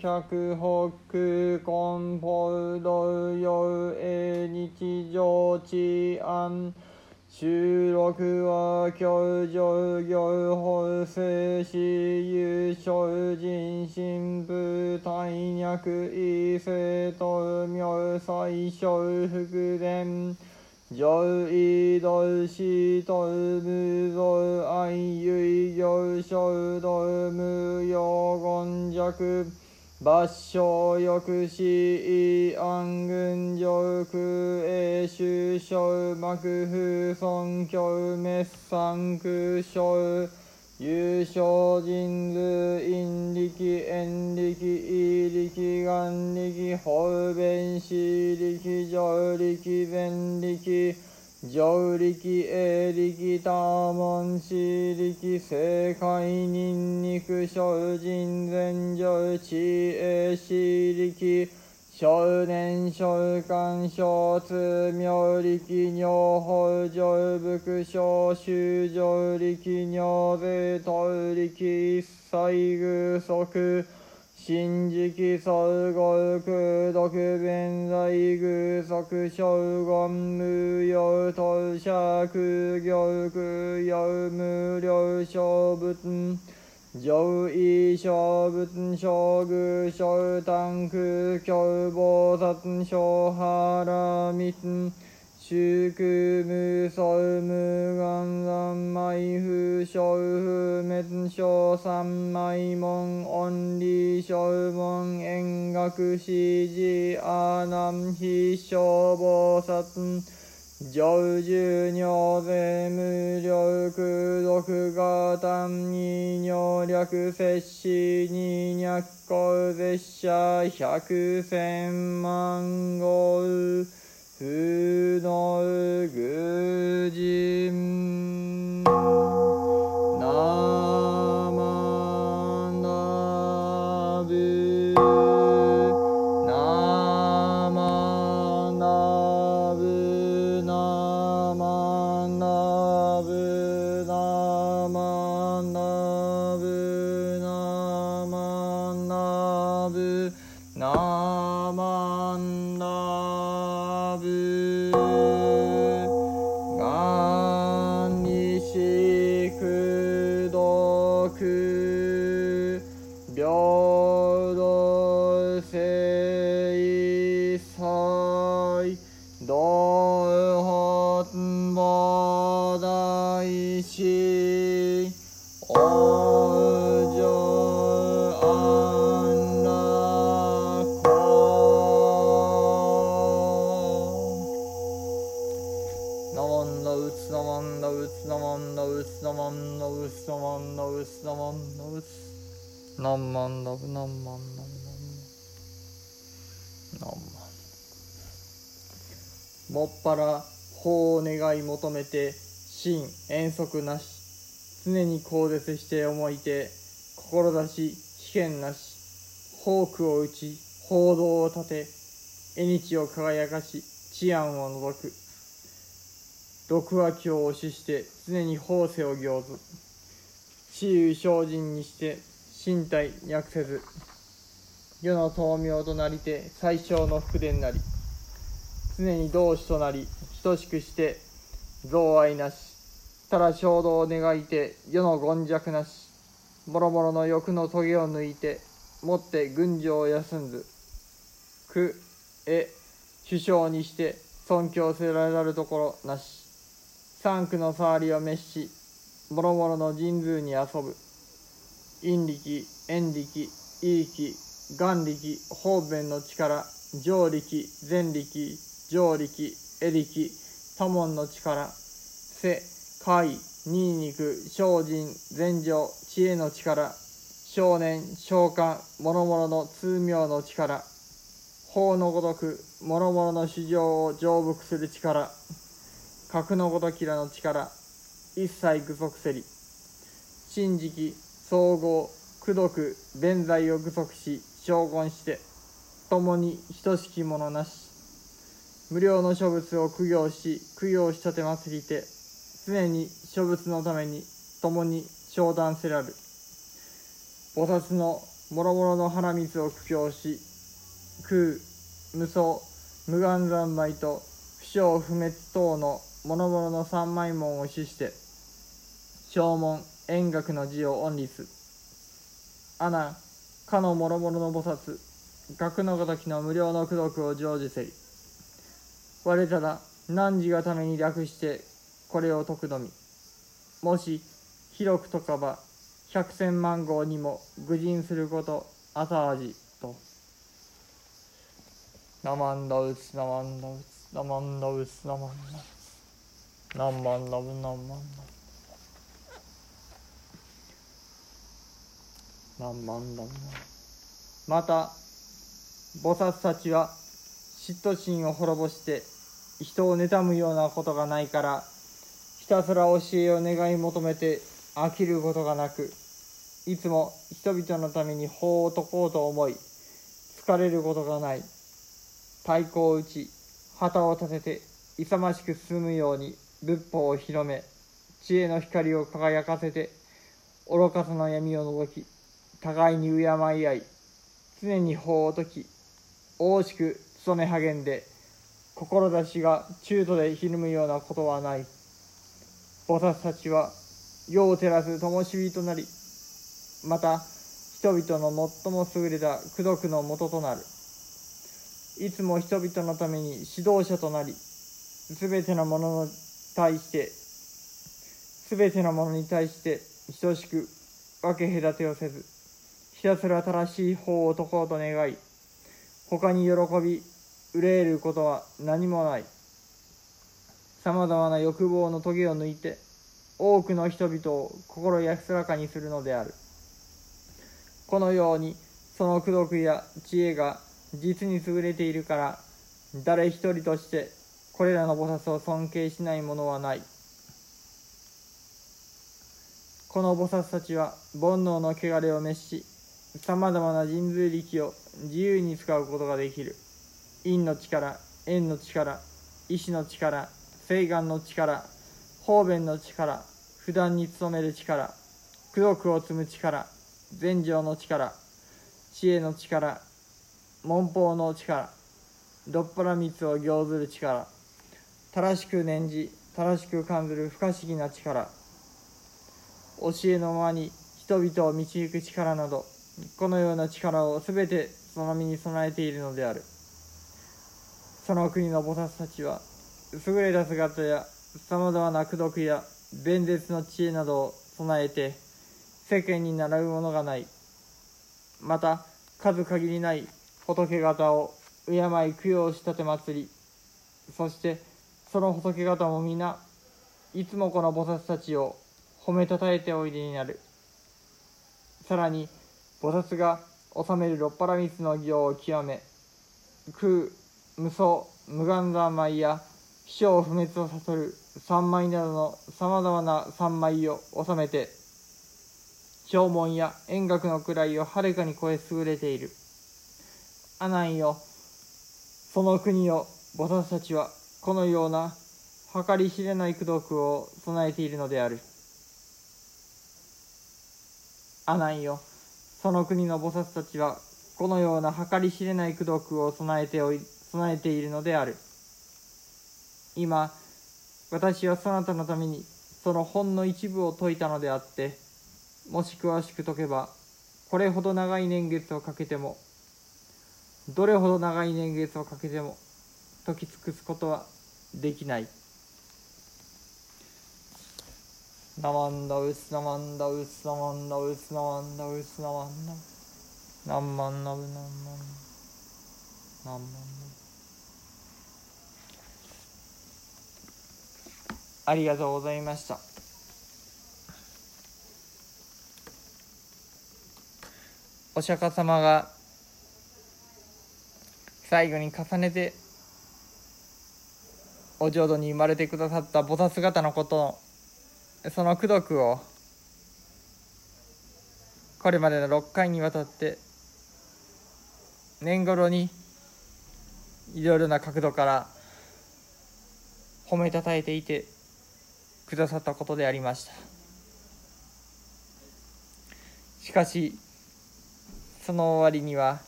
見客北根本道陽永日常治安収録は教場行法制し優勝人心部大脈異性と名最小福伝上位道士と無造愛唯行小道無用言弱抜傷抑止安軍上空永州小幕風尊教滅産空小優勝人図陰力縁力異力眼力方便視力上力前力上力営力多門視力世界人肉小人前上知恵視力少年少官小通妙力尿法上部小修上力尿税等力一切偶足。新時総合空毒弁在偶足小言無用当社空行空用無料小仏上位小仏小具小丹空教菩薩小原密修空無相無願滅小三昧門恩理小門円学史事阿南非小菩薩上十尿税無料空毒が単に尿略摂氏に脈行絶者百千万号不能愚人。んのうすのまんのうすのまんのうすのまんのうす何万のぶ何万まのぶ何万もっぱら法を願い求めて心遠足なし。常に高絶し。て思いて志試験なし。ホークを打ち報道を立て絵日を輝かし治安を除く。六和教を主しして常に法世を行ず私有精進にして身体訳せず世の豆苗となりて最小の福伝なり常に同志となり等しくして贈愛なしただ衝動を願いて世の権弱なしもろもろの欲の棘を抜いてもって群青を休んずくえ首相にして尊敬せられるところなし。三区の触りを滅しもろもろの神宮に遊ぶ。陰力縁力意力眼力方便の力上力前力上力絵力多門の力背海任肉精進禅情知恵の力少年召喚諸々の通妙の力法のごとく諸々の主情を成仏する力。格のごときらの力一切具足せり。神直総合功徳弁財を具足し将軍して共に等しきものなし。無料の諸物を供養し供養し立て祭りて常に諸物のために共に商談せらる。菩薩の諸々の花水を供養し空無双無願三昧と不祥不滅等の諸々の三枚門を主して正門円覚の字を恩立アナかの諸々の菩薩学のごときの無料の功徳を成就せり。我ただ汝がために略してこれを解くのみ。もし広くとかば百千万号にも愚人することあた味と。ナマンダウツナマンダウツナマンダウツナマンダウツナンマンダブナンマンダブナンマンダブまた菩薩たちは嫉妬心を滅ぼして人を妬むようなことがないからひたすら教えを願い求めて飽きることがなくいつも人々のために法を解こうと思い疲れることがない。太鼓を打ち旗を立てて勇ましく進むように仏法を広め知恵の光を輝かせて愚かさの闇を除き互いに敬い合い常に法を解き大しく努め励んで志が中途でひるむようなことはない。菩薩たちは世を照らす灯火となりまた人々の最も優れた功徳のもととなる。いつも人々のために指導者となりすべてのものに対してすべてのものに対して等しく分け隔てをせずひたすら正しい法を解こうと願い他に喜び憂えることは何もない。さまざまな欲望の棘を抜いて多くの人々を心安らかにするのである。このようにその功徳や知恵が実に優れているから誰一人としてこれらの菩薩を尊敬しない者はない。この菩薩たちは煩悩の汚れを滅しさまざまな神髄力を自由に使うことができる。陰の力縁の力意志の力誓願の力方便の力不断に努める力功徳を積む力禅情の力知恵の力文法の力どっぱら蜜を行ずる力。正しく念じ正しく感ずる不可思議な力。教えのままに人々を導く力などこのような力を全てその身に備えているのである。その国の菩薩たちは優れた姿やさまざまな功徳や弁舌の知恵などを備えて世間に習うものがない。また数限りない仏方を敬い供養し立て祭り。そしてその仏方も皆いつもこの菩薩たちを褒めたたえておいでになる。さらに菩薩が治める六波羅蜜の行を極め空無双無願三昧や死生不滅を悟る三昧などのさまざまな三昧を収めて正門や円覚の位をはるかに超え優れている。阿南よその国を菩薩たちはこのような計り知れない功徳を備えているのである。阿南よ。その国の菩薩たちはこのような計り知れない功徳を備えておい備えているのである。今私はそなたのためにその本の一部を説いたのであってもし詳しく解けばこれほど長い年月をかけてもどれほど長い年月をかけても解き尽くすことはできない。ナマンダウスナマンダウスナマンダウスナマンダウスナマンダナンマンナブナンマンナマンナブありがとうございました。お釈迦様が最後に重ねてお浄土に生まれてくださった菩薩姿のことその功徳をこれまでの6回にわたって年頃にいろいろな角度から褒めたたえていてくださったことでありました。しかしその終わりには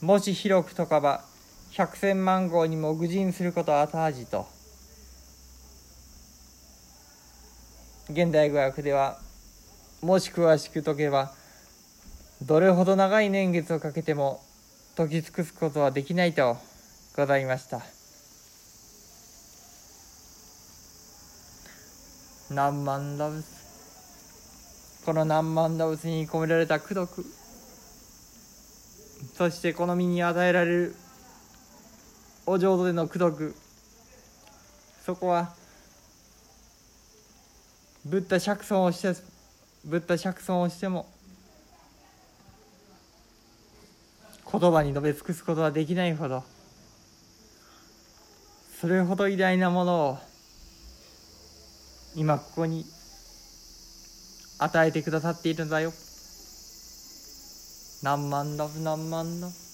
もし広くとかば百千万号にも愚人することは後味と。現代語訳ではもし詳しく解けばどれほど長い年月をかけても解き尽くすことはできないとございました。何万ダブス。この何万ダブスに込められた功徳。そしてこの身に与えられるお浄土での功。徳そこはブッダ釈尊をしてブッダ釈尊をしても言葉に述べ尽くすことはできないほどそれほど偉大なものを今ここに与えてくださっているんだよ。何万ラブ何万ラブ